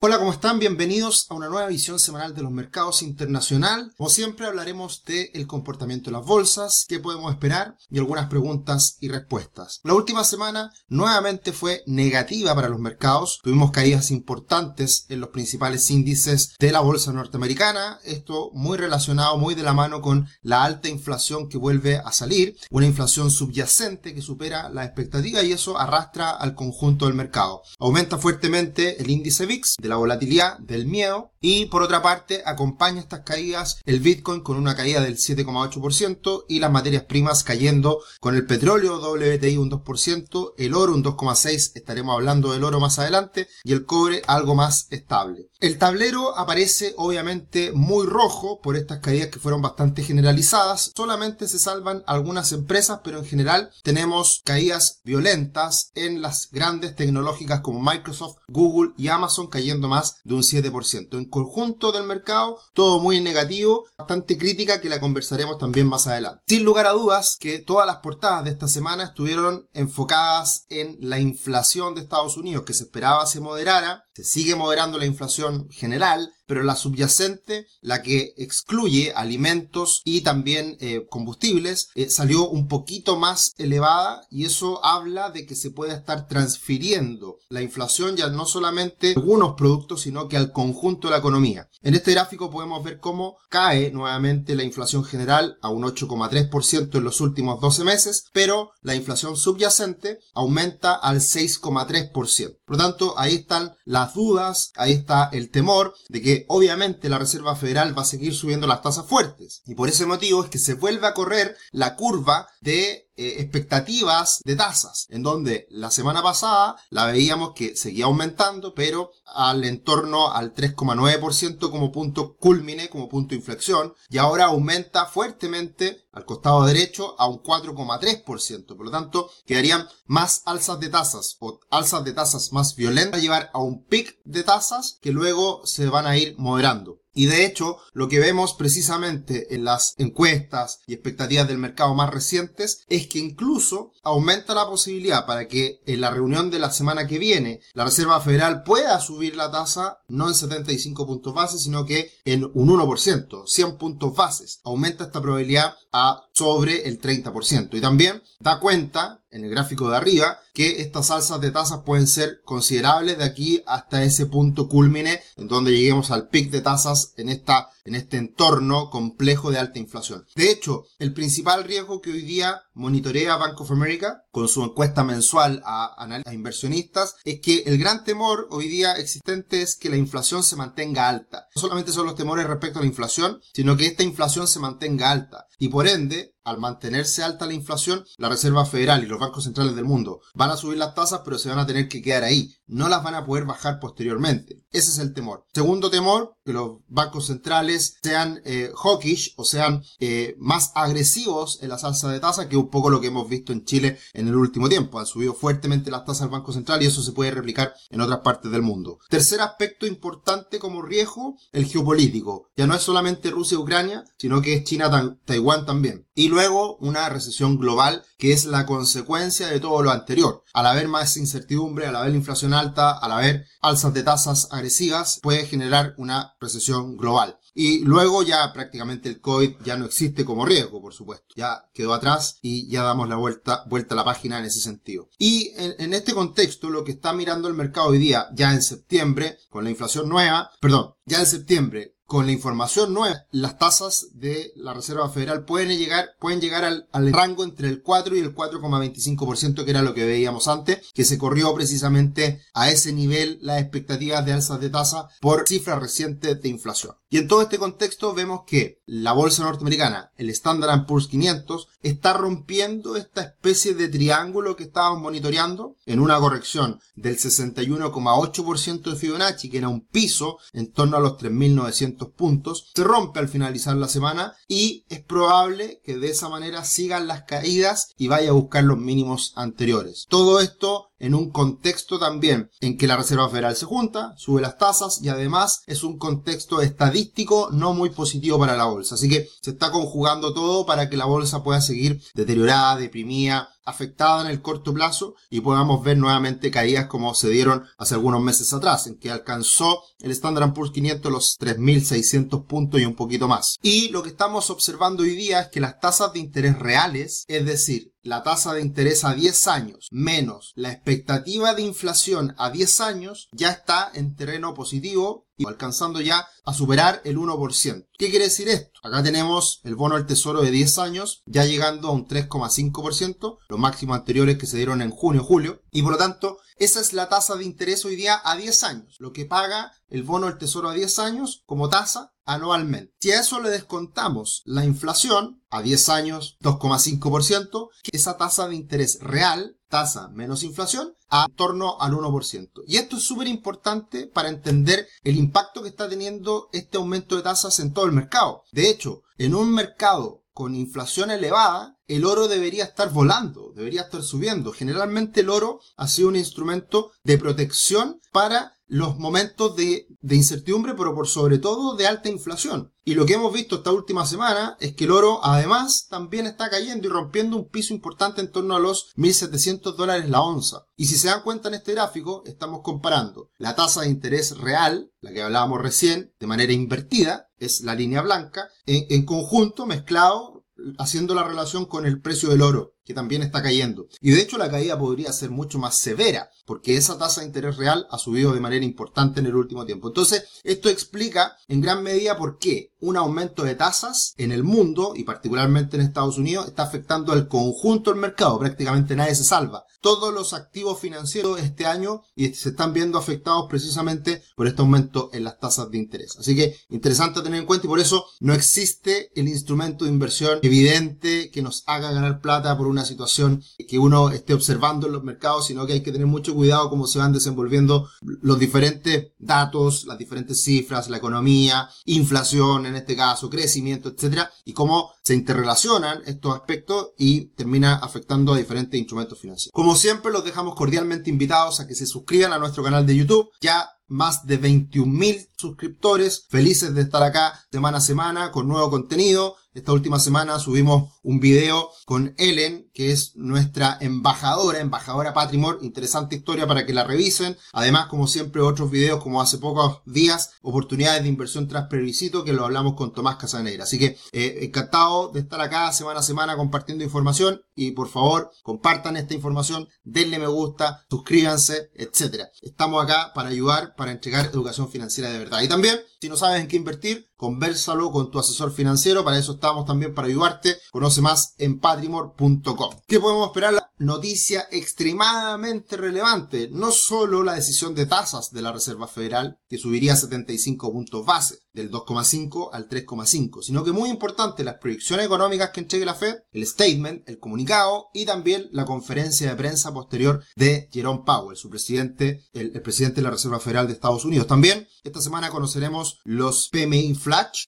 Hola, ¿cómo están? Bienvenidos a una nueva visión semanal de los mercados internacional. Como siempre hablaremos del el comportamiento de las bolsas, qué podemos esperar y algunas preguntas y respuestas. La última semana nuevamente fue negativa para los mercados. Tuvimos caídas importantes en los principales índices de la bolsa norteamericana. Esto muy relacionado, muy de la mano con la alta inflación que vuelve a salir. Una inflación subyacente que supera la expectativa y eso arrastra al conjunto del mercado. Aumenta fuertemente el índice VIX la volatilidad, del miedo y por otra parte acompaña estas caídas el Bitcoin con una caída del 7,8% y las materias primas cayendo con el petróleo WTI un 2%, el oro un 2,6%, estaremos hablando del oro más adelante y el cobre algo más estable. El tablero aparece obviamente muy rojo por estas caídas que fueron bastante generalizadas, solamente se salvan algunas empresas pero en general tenemos caídas violentas en las grandes tecnológicas como Microsoft, Google y Amazon cayendo más de un 7%. En conjunto del mercado, todo muy negativo, bastante crítica que la conversaremos también más adelante. Sin lugar a dudas que todas las portadas de esta semana estuvieron enfocadas en la inflación de Estados Unidos, que se esperaba se moderara, se sigue moderando la inflación general, pero la subyacente, la que excluye alimentos y también eh, combustibles, eh, salió un poquito más elevada y eso habla de que se puede estar transfiriendo la inflación ya no solamente a algunos productos, sino que al conjunto de la economía. En este gráfico podemos ver cómo cae nuevamente la inflación general a un 8,3% en los últimos 12 meses, pero la inflación subyacente aumenta al 6,3%. Por lo tanto, ahí están las dudas, ahí está el temor de que obviamente la Reserva Federal va a seguir subiendo las tasas fuertes. Y por ese motivo es que se vuelve a correr la curva de eh, expectativas de tasas, en donde la semana pasada la veíamos que seguía aumentando, pero al entorno al 3,9% como punto culmine, como punto de inflexión, y ahora aumenta fuertemente al costado derecho a un 4,3%. Por lo tanto, quedarían más alzas de tasas o alzas de tasas más violentas a llevar a un pic de tasas que luego se van a ir moderando. Y de hecho, lo que vemos precisamente en las encuestas y expectativas del mercado más recientes es que incluso aumenta la posibilidad para que en la reunión de la semana que viene la Reserva Federal pueda subir la tasa no en 75 puntos base, sino que en un 1%, 100 puntos bases. Aumenta esta probabilidad a sobre el 30%. Y también da cuenta en el gráfico de arriba que estas alzas de tasas pueden ser considerables de aquí hasta ese punto culmine en donde lleguemos al pic de tasas en esta en este entorno complejo de alta inflación. De hecho, el principal riesgo que hoy día monitorea Bank of America con su encuesta mensual a, a inversionistas es que el gran temor hoy día existente es que la inflación se mantenga alta. No solamente son los temores respecto a la inflación, sino que esta inflación se mantenga alta. Y por ende, al mantenerse alta la inflación, la Reserva Federal y los bancos centrales del mundo van a subir las tasas, pero se van a tener que quedar ahí. No las van a poder bajar posteriormente. Ese es el temor. Segundo temor, que los bancos centrales sean eh, hawkish o sean eh, más agresivos en la salsa de tasa, que es un poco lo que hemos visto en Chile en el último tiempo. Han subido fuertemente las tasas del Banco Central y eso se puede replicar en otras partes del mundo. Tercer aspecto importante como riesgo, el geopolítico. Ya no es solamente Rusia y Ucrania, sino que es China, Taiwán también. Y luego una recesión global que es la consecuencia de todo lo anterior. Al haber más incertidumbre, al haber la inflación alta, al haber alzas de tasas agresivas, puede generar una recesión global. Y luego ya prácticamente el COVID ya no existe como riesgo, por supuesto. Ya quedó atrás y ya damos la vuelta, vuelta a la página en ese sentido. Y en, en este contexto, lo que está mirando el mercado hoy día, ya en septiembre, con la inflación nueva, perdón, ya en septiembre, con la información nueva, las tasas de la Reserva Federal pueden llegar, pueden llegar al, al rango entre el 4 y el 4,25%, que era lo que veíamos antes, que se corrió precisamente a ese nivel las expectativas de alzas de tasa por cifras recientes de inflación. Y en todo este contexto vemos que la bolsa norteamericana, el Standard Poor's 500, está rompiendo esta especie de triángulo que estábamos monitoreando en una corrección del 61,8% de Fibonacci, que era un piso en torno a los 3.900 puntos, se rompe al finalizar la semana y es probable que de esa manera sigan las caídas y vaya a buscar los mínimos anteriores. Todo esto en un contexto también en que la Reserva Federal se junta, sube las tasas y además es un contexto estadístico no muy positivo para la bolsa. Así que se está conjugando todo para que la bolsa pueda seguir deteriorada, deprimida, afectada en el corto plazo y podamos ver nuevamente caídas como se dieron hace algunos meses atrás, en que alcanzó el Standard Poor's 500 los 3.600 puntos y un poquito más. Y lo que estamos observando hoy día es que las tasas de interés reales, es decir, la tasa de interés a 10 años menos la expectativa de inflación a 10 años ya está en terreno positivo y alcanzando ya a superar el 1%. ¿Qué quiere decir esto? Acá tenemos el bono del tesoro de 10 años ya llegando a un 3,5%, los máximos anteriores que se dieron en junio, julio, y por lo tanto esa es la tasa de interés hoy día a 10 años, lo que paga el bono del tesoro a 10 años como tasa anualmente. Si a eso le descontamos la inflación a 10 años 2,5%, esa tasa de interés real, tasa menos inflación, a torno al 1%. Y esto es súper importante para entender el impacto que está teniendo este aumento de tasas en todo el mercado. De hecho, en un mercado con inflación elevada, el oro debería estar volando, debería estar subiendo. Generalmente el oro ha sido un instrumento de protección para los momentos de, incertidumbre, pero por sobre todo de alta inflación. Y lo que hemos visto esta última semana es que el oro además también está cayendo y rompiendo un piso importante en torno a los 1.700 dólares la onza. Y si se dan cuenta en este gráfico, estamos comparando la tasa de interés real, la que hablábamos recién, de manera invertida, es la línea blanca, en, en conjunto mezclado haciendo la relación con el precio del oro, que también está cayendo. Y de hecho la caída podría ser mucho más severa, porque esa tasa de interés real ha subido de manera importante en el último tiempo. Entonces, esto explica en gran medida por qué un aumento de tasas en el mundo, y particularmente en Estados Unidos, está afectando al conjunto del mercado. Prácticamente nadie se salva. Todos los activos financieros este año y se están viendo afectados precisamente por este aumento en las tasas de interés. Así que interesante tener en cuenta y por eso no existe el instrumento de inversión evidente que nos haga ganar plata por una situación que uno esté observando en los mercados, sino que hay que tener mucho cuidado cómo se van desenvolviendo los diferentes datos, las diferentes cifras, la economía, inflación en este caso, crecimiento, etcétera, y cómo se interrelacionan estos aspectos y termina afectando a diferentes instrumentos financieros. Como siempre, los dejamos cordialmente invitados a que se suscriban a nuestro canal de YouTube. Ya más de 21.000 suscriptores, felices de estar acá semana a semana con nuevo contenido. Esta última semana subimos un video con Ellen, que es nuestra embajadora, embajadora Patrimor. Interesante historia para que la revisen. Además, como siempre, otros videos como hace pocos días, oportunidades de inversión tras previsito, que lo hablamos con Tomás Casanegra. Así que eh, encantado de estar acá semana a semana compartiendo información y por favor compartan esta información, denle me gusta, suscríbanse, etcétera. Estamos acá para ayudar, para entregar educación financiera de verdad. Y también, si no sabes en qué invertir, conversalo con tu asesor financiero, para eso estamos también para ayudarte. Conoce más en patrimor.com. ¿Qué podemos esperar? La noticia extremadamente relevante, no solo la decisión de tasas de la Reserva Federal, que subiría 75 puntos base, del 2,5 al 3,5, sino que muy importante las proyecciones económicas que entregue la Fed, el statement, el comunicado y también la conferencia de prensa posterior de Jerome Powell, su presidente, el, presidente de la Reserva Federal de Estados Unidos. También esta semana conoceremos los PMI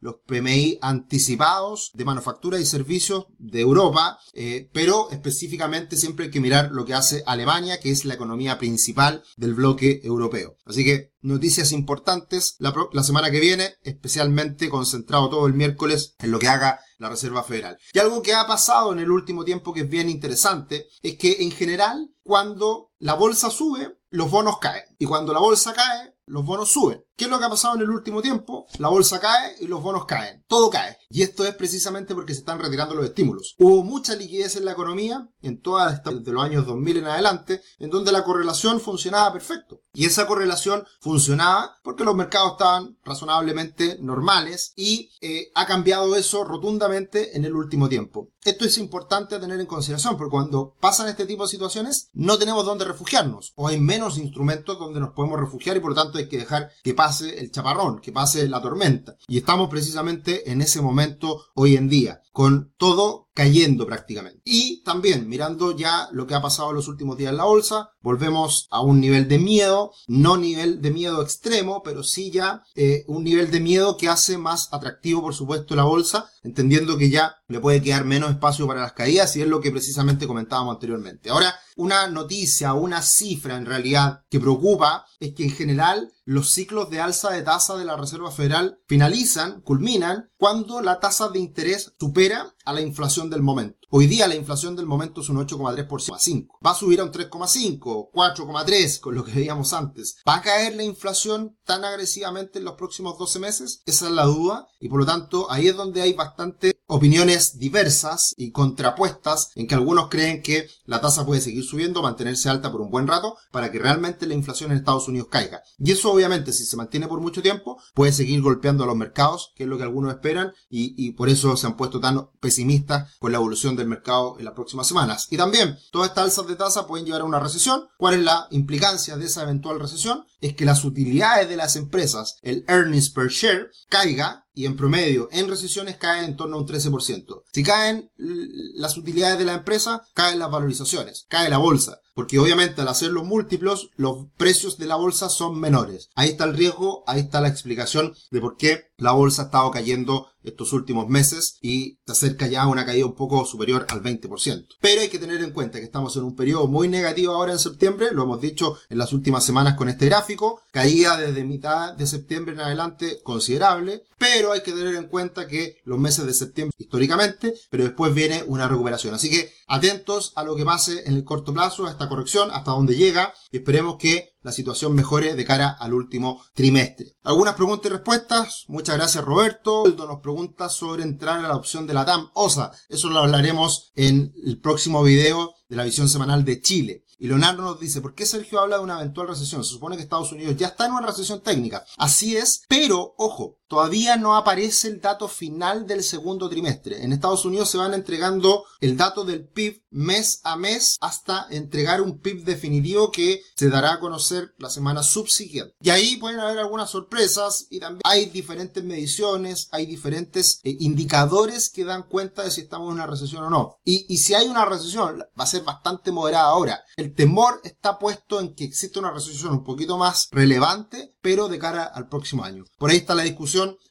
los PMI anticipados de manufactura y servicios de Europa, eh, pero específicamente siempre hay que mirar lo que hace Alemania, que es la economía principal del bloque europeo. Así que noticias importantes la, la semana que viene, especialmente concentrado todo el miércoles en lo que haga la Reserva Federal. Y algo que ha pasado en el último tiempo que es bien interesante es que en general cuando la bolsa sube, los bonos caen. Y cuando la bolsa cae, los bonos suben. ¿Qué es lo que ha pasado en el último tiempo? La bolsa cae y los bonos caen. Todo cae. Y esto es precisamente porque se están retirando los estímulos. Hubo mucha liquidez en la economía, en todas estas, desde los años 2000 en adelante, en donde la correlación funcionaba perfecto. Y esa correlación funcionaba porque los mercados estaban razonablemente normales y eh, ha cambiado eso rotundamente en el último tiempo. Esto es importante tener en consideración porque cuando pasan este tipo de situaciones no tenemos dónde refugiarnos o hay menos instrumentos donde nos podemos refugiar y por lo tanto hay que dejar que pase el chaparrón, que pase la tormenta. Y estamos precisamente en ese momento hoy en día. Con todo cayendo prácticamente. Y también mirando ya lo que ha pasado en los últimos días en la bolsa, volvemos a un nivel de miedo, no nivel de miedo extremo, pero sí ya eh, un nivel de miedo que hace más atractivo, por supuesto, la bolsa, entendiendo que ya le puede quedar menos espacio para las caídas y es lo que precisamente comentábamos anteriormente. Ahora, una noticia, una cifra en realidad que preocupa es que en general los ciclos de alza de tasa de la Reserva Federal finalizan, culminan, cuando la tasa de interés supera a la inflación del momento. Hoy día la inflación del momento es un 8,3%. Va a subir a un 3,5, 4,3 con lo que veíamos antes. ¿Va a caer la inflación tan agresivamente en los próximos 12 meses? Esa es la duda y por lo tanto ahí es donde hay bastante opiniones diversas y contrapuestas en que algunos creen que la tasa puede seguir subiendo, mantenerse alta por un buen rato para que realmente la inflación en Estados Unidos caiga. Y eso obviamente si se mantiene por mucho tiempo puede seguir golpeando a los mercados, que es lo que algunos esperan y, por eso se han puesto tan pesimistas con la evolución del mercado en las próximas semanas. Y también todas estas alzas de tasa pueden llevar a una recesión. ¿Cuál es la implicancia de esa eventual recesión? Es que las utilidades de las empresas, el earnings per share, caiga y en promedio en recesiones cae en torno a un 13%. Si caen las utilidades de la empresa, caen las valorizaciones, cae la bolsa. Porque obviamente al hacer los múltiplos, los precios de la bolsa son menores. Ahí está el riesgo, ahí está la explicación de por qué la bolsa ha estado cayendo estos últimos meses y se acerca ya a una caída un poco superior al 20%. Pero hay que tener en cuenta que estamos en un periodo muy negativo ahora en septiembre, lo hemos dicho en las últimas semanas con este gráfico, caída desde mitad de septiembre en adelante considerable, pero hay que tener en cuenta que los meses de septiembre históricamente, pero después viene una recuperación. Así que atentos a lo que pase en el corto plazo, a corrección, hasta dónde llega, y esperemos que la situación mejore de cara al último trimestre. Algunas preguntas y respuestas. Muchas gracias Roberto. Aldo nos pregunta sobre entrar a la opción de la TAM OSA. Eso lo hablaremos en el próximo video de la visión semanal de Chile. Y Leonardo nos dice, ¿por qué Sergio habla de una eventual recesión? Se supone que Estados Unidos ya está en una recesión técnica. Así es, pero, ojo, todavía no aparece el dato final del segundo trimestre. En Estados Unidos se van entregando el dato del PIB mes a mes hasta entregar un PIB definitivo que se dará a conocer la semana subsiguiente. Y ahí pueden haber algunas sorpresas y también hay diferentes mediciones, hay diferentes eh, indicadores que dan cuenta de si estamos en una recesión o no. Y, si hay una recesión, va a ser bastante moderada ahora. El temor está puesto en que existe una recesión un poquito más relevante, pero de cara al próximo año. Por ahí está la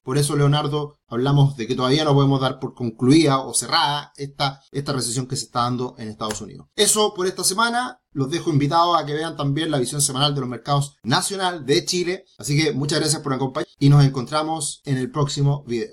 por eso Leonardo hablamos de que todavía no podemos dar por concluida o cerrada esta, esta recesión que se está dando en Estados Unidos. Eso por esta semana. Los dejo invitados a que vean también la visión semanal de los mercados nacional de Chile. Así que muchas gracias por acompañar y nos encontramos en el próximo video.